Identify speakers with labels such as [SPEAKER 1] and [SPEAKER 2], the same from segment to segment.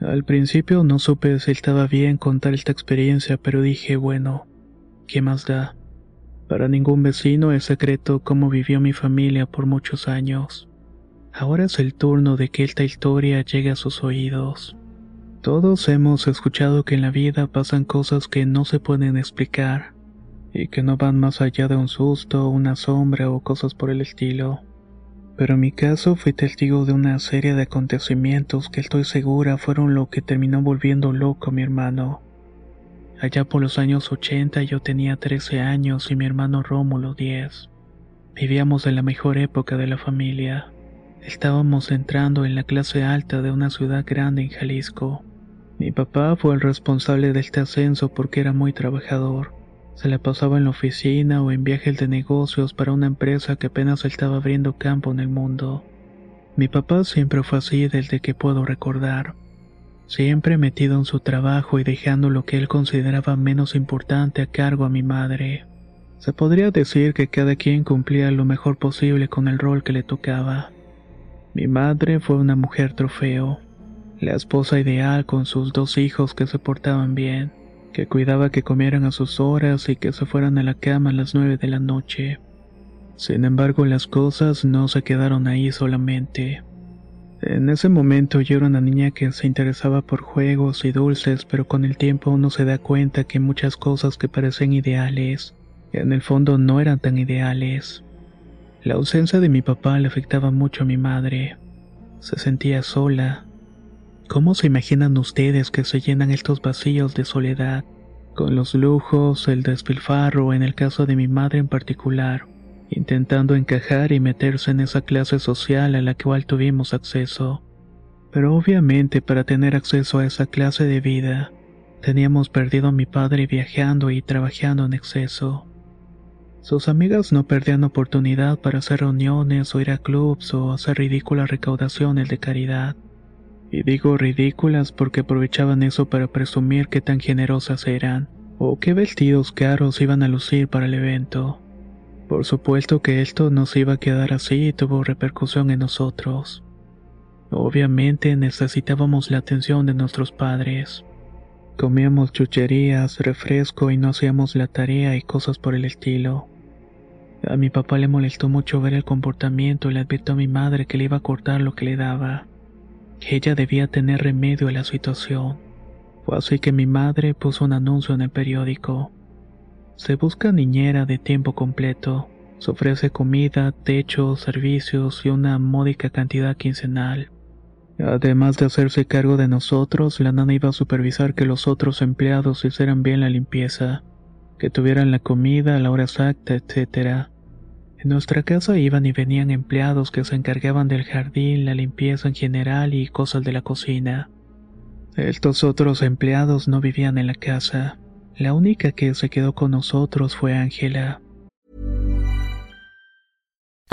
[SPEAKER 1] Al principio no supe si estaba bien contar esta experiencia, pero dije, bueno, ¿qué más da? Para ningún vecino es secreto cómo vivió mi familia por muchos años. Ahora es el turno de que esta historia llegue a sus oídos. Todos hemos escuchado que en la vida pasan cosas que no se pueden explicar y que no van más allá de un susto, una sombra o cosas por el estilo. Pero en mi caso fui testigo de una serie de acontecimientos que estoy segura fueron lo que terminó volviendo loco a mi hermano. Allá por los años 80 yo tenía 13 años y mi hermano Rómulo 10. Vivíamos en la mejor época de la familia. Estábamos entrando en la clase alta de una ciudad grande en Jalisco. Mi papá fue el responsable de este ascenso porque era muy trabajador. Se la pasaba en la oficina o en viajes de negocios para una empresa que apenas estaba abriendo campo en el mundo. Mi papá siempre fue así desde que puedo recordar. Siempre metido en su trabajo y dejando lo que él consideraba menos importante a cargo a mi madre. Se podría decir que cada quien cumplía lo mejor posible con el rol que le tocaba. Mi madre fue una mujer trofeo, la esposa ideal con sus dos hijos que se portaban bien que cuidaba que comieran a sus horas y que se fueran a la cama a las nueve de la noche. Sin embargo, las cosas no se quedaron ahí solamente. En ese momento yo era una niña que se interesaba por juegos y dulces, pero con el tiempo uno se da cuenta que muchas cosas que parecen ideales, en el fondo no eran tan ideales. La ausencia de mi papá le afectaba mucho a mi madre. Se sentía sola, ¿Cómo se imaginan ustedes que se llenan estos vacíos de soledad? Con los lujos, el despilfarro, en el caso de mi madre en particular, intentando encajar y meterse en esa clase social a la cual tuvimos acceso. Pero obviamente para tener acceso a esa clase de vida, teníamos perdido a mi padre viajando y trabajando en exceso. Sus amigas no perdían oportunidad para hacer reuniones o ir a clubs o hacer ridículas recaudaciones de caridad. Y digo ridículas porque aprovechaban eso para presumir qué tan generosas eran, o qué vestidos caros iban a lucir para el evento. Por supuesto que esto no se iba a quedar así y tuvo repercusión en nosotros. Obviamente necesitábamos la atención de nuestros padres. Comíamos chucherías, refresco y no hacíamos la tarea y cosas por el estilo. A mi papá le molestó mucho ver el comportamiento y le advirtió a mi madre que le iba a cortar lo que le daba ella debía tener remedio a la situación. Fue así que mi madre puso un anuncio en el periódico. Se busca niñera de tiempo completo. Se ofrece comida, techo, servicios y una módica cantidad quincenal. Además de hacerse cargo de nosotros, la nana iba a supervisar que los otros empleados hicieran bien la limpieza, que tuvieran la comida a la hora exacta, etc. En nuestra casa iban y venían empleados que se encargaban del jardín, la limpieza en general y cosas de la cocina. Estos otros empleados no vivían en la casa. La única que se quedó con nosotros fue Ángela.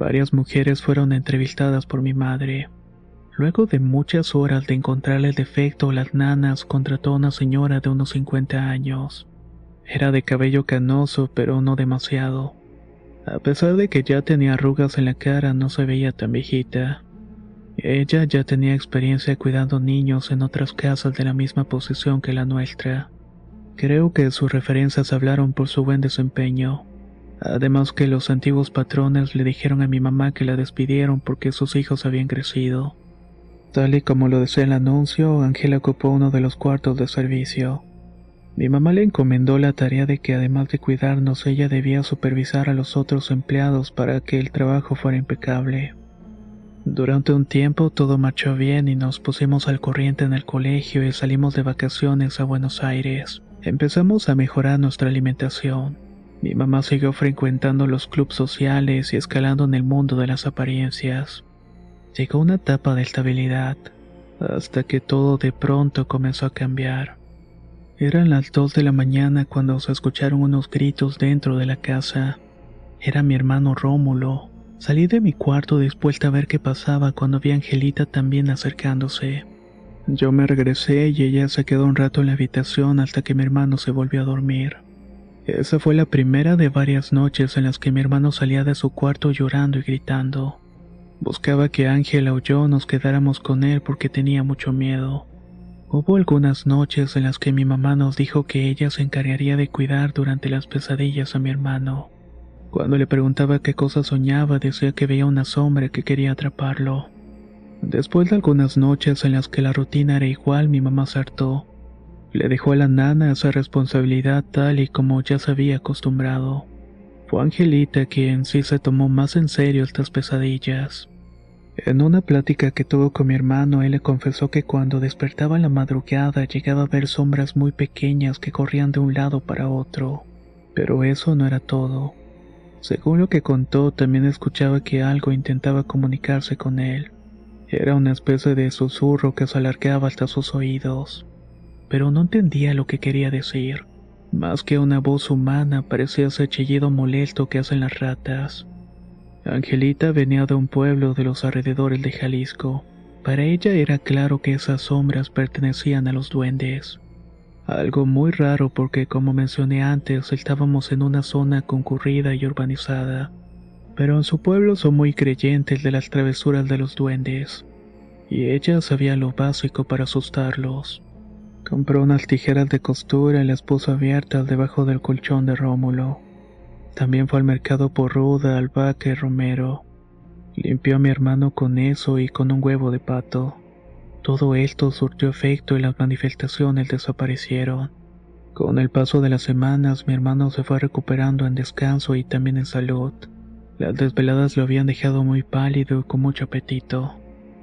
[SPEAKER 1] Varias mujeres fueron entrevistadas por mi madre. Luego de muchas horas de encontrarle el defecto, las nanas contrató a una señora de unos 50 años. Era de cabello canoso, pero no demasiado. A pesar de que ya tenía arrugas en la cara, no se veía tan viejita. Ella ya tenía experiencia cuidando niños en otras casas de la misma posición que la nuestra. Creo que sus referencias hablaron por su buen desempeño. Además que los antiguos patrones le dijeron a mi mamá que la despidieron porque sus hijos habían crecido. Tal y como lo decía el anuncio, Ángela ocupó uno de los cuartos de servicio. Mi mamá le encomendó la tarea de que además de cuidarnos, ella debía supervisar a los otros empleados para que el trabajo fuera impecable. Durante un tiempo todo marchó bien y nos pusimos al corriente en el colegio y salimos de vacaciones a Buenos Aires. Empezamos a mejorar nuestra alimentación. Mi mamá siguió frecuentando los clubes sociales y escalando en el mundo de las apariencias. Llegó una etapa de estabilidad, hasta que todo de pronto comenzó a cambiar. Eran las dos de la mañana cuando se escucharon unos gritos dentro de la casa. Era mi hermano Rómulo. Salí de mi cuarto dispuesta a ver qué pasaba cuando vi a Angelita también acercándose. Yo me regresé y ella se quedó un rato en la habitación hasta que mi hermano se volvió a dormir. Esa fue la primera de varias noches en las que mi hermano salía de su cuarto llorando y gritando. Buscaba que Ángela o yo nos quedáramos con él porque tenía mucho miedo. Hubo algunas noches en las que mi mamá nos dijo que ella se encargaría de cuidar durante las pesadillas a mi hermano. Cuando le preguntaba qué cosa soñaba, decía que veía una sombra que quería atraparlo. Después de algunas noches en las que la rutina era igual, mi mamá se hartó. Le dejó a la nana esa responsabilidad tal y como ya se había acostumbrado. Fue Angelita quien sí se tomó más en serio estas pesadillas. En una plática que tuvo con mi hermano, él le confesó que cuando despertaba la madrugada llegaba a ver sombras muy pequeñas que corrían de un lado para otro. Pero eso no era todo. Según lo que contó, también escuchaba que algo intentaba comunicarse con él. Era una especie de susurro que se alargaba hasta sus oídos. Pero no entendía lo que quería decir. Más que una voz humana, parecía ese chillido molesto que hacen las ratas. Angelita venía de un pueblo de los alrededores de Jalisco. Para ella era claro que esas sombras pertenecían a los duendes. Algo muy raro porque, como mencioné antes, estábamos en una zona concurrida y urbanizada. Pero en su pueblo son muy creyentes de las travesuras de los duendes. Y ella sabía lo básico para asustarlos. Compró unas tijeras de costura y las puso abiertas debajo del colchón de Rómulo. También fue al mercado por ruda, albahaca y romero. Limpió a mi hermano con eso y con un huevo de pato. Todo esto surtió efecto y las manifestaciones desaparecieron. Con el paso de las semanas mi hermano se fue recuperando en descanso y también en salud. Las desveladas lo habían dejado muy pálido y con mucho apetito.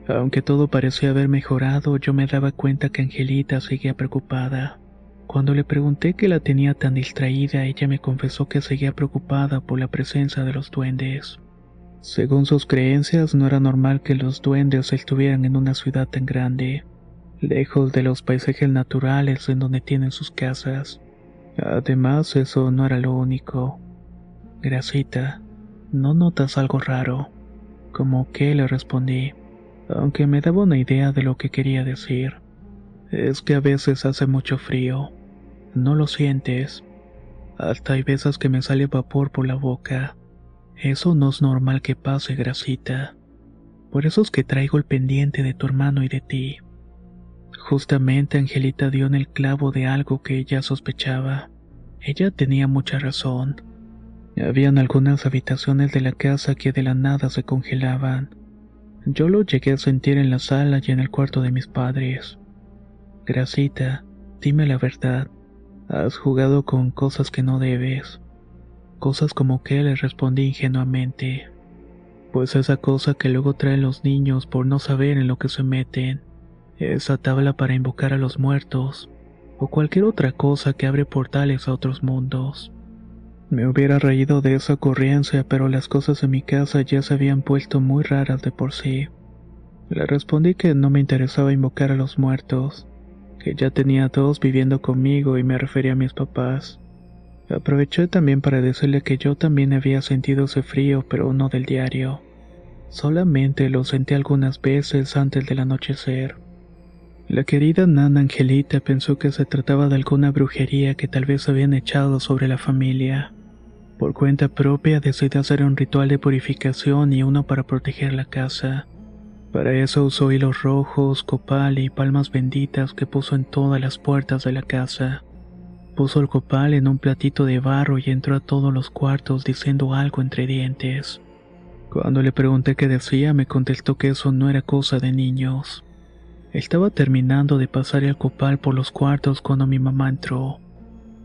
[SPEAKER 1] Aunque todo parecía haber mejorado, yo me daba cuenta que Angelita seguía preocupada. Cuando le pregunté qué la tenía tan distraída, ella me confesó que seguía preocupada por la presencia de los duendes. Según sus creencias, no era normal que los duendes estuvieran en una ciudad tan grande, lejos de los paisajes naturales en donde tienen sus casas. Además, eso no era lo único. Gracita, ¿no notas algo raro? Como que le respondí aunque me daba una idea de lo que quería decir. Es que a veces hace mucho frío. No lo sientes. Hasta hay veces que me sale vapor por la boca. Eso no es normal que pase, grasita. Por eso es que traigo el pendiente de tu hermano y de ti. Justamente Angelita dio en el clavo de algo que ella sospechaba. Ella tenía mucha razón. Habían algunas habitaciones de la casa que de la nada se congelaban yo lo llegué a sentir en la sala y en el cuarto de mis padres. Gracita, dime la verdad. Has jugado con cosas que no debes. Cosas como que le respondí ingenuamente. Pues esa cosa que luego traen los niños por no saber en lo que se meten. Esa tabla para invocar a los muertos. O cualquier otra cosa que abre portales a otros mundos. Me hubiera reído de esa ocurrencia, pero las cosas en mi casa ya se habían puesto muy raras de por sí. Le respondí que no me interesaba invocar a los muertos, que ya tenía dos viviendo conmigo y me refería a mis papás. Aproveché también para decirle que yo también había sentido ese frío, pero no del diario. Solamente lo senté algunas veces antes del anochecer. La querida nana Angelita pensó que se trataba de alguna brujería que tal vez habían echado sobre la familia. Por cuenta propia decidió hacer un ritual de purificación y uno para proteger la casa. Para eso usó hilos rojos, copal y palmas benditas que puso en todas las puertas de la casa. Puso el copal en un platito de barro y entró a todos los cuartos diciendo algo entre dientes. Cuando le pregunté qué decía, me contestó que eso no era cosa de niños. Estaba terminando de pasar el copal por los cuartos cuando mi mamá entró.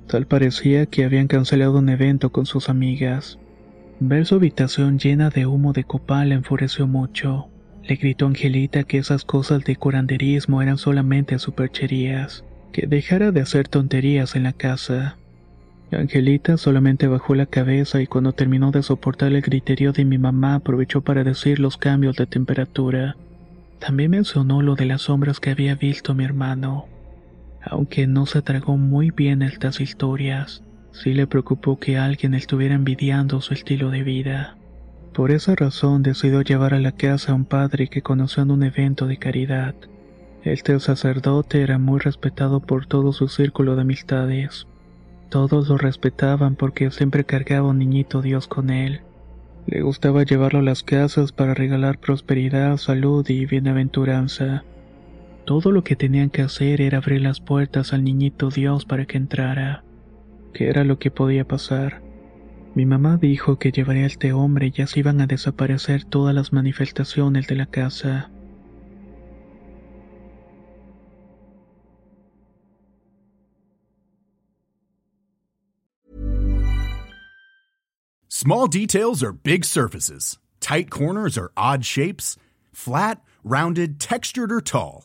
[SPEAKER 1] Tal parecía que habían cancelado un evento con sus amigas. Ver su habitación llena de humo de copal enfureció mucho. Le gritó Angelita que esas cosas de curanderismo eran solamente supercherías, que dejara de hacer tonterías en la casa. Angelita solamente bajó la cabeza y cuando terminó de soportar el griterío de mi mamá aprovechó para decir los cambios de temperatura. También mencionó lo de las sombras que había visto mi hermano. Aunque no se tragó muy bien estas historias, sí le preocupó que alguien estuviera envidiando su estilo de vida. Por esa razón decidió llevar a la casa a un padre que conoció en un evento de caridad. Este sacerdote era muy respetado por todo su círculo de amistades. Todos lo respetaban porque siempre cargaba un niñito Dios con él. Le gustaba llevarlo a las casas para regalar prosperidad, salud y bienaventuranza. Todo lo que tenían que hacer era abrir las puertas al niñito Dios para que entrara. ¿Qué era lo que podía pasar? Mi mamá dijo que llevaría a este hombre y así iban a desaparecer todas las manifestaciones de la casa.
[SPEAKER 2] Small details are big surfaces. Tight corners are odd shapes. Flat, rounded, textured, or tall.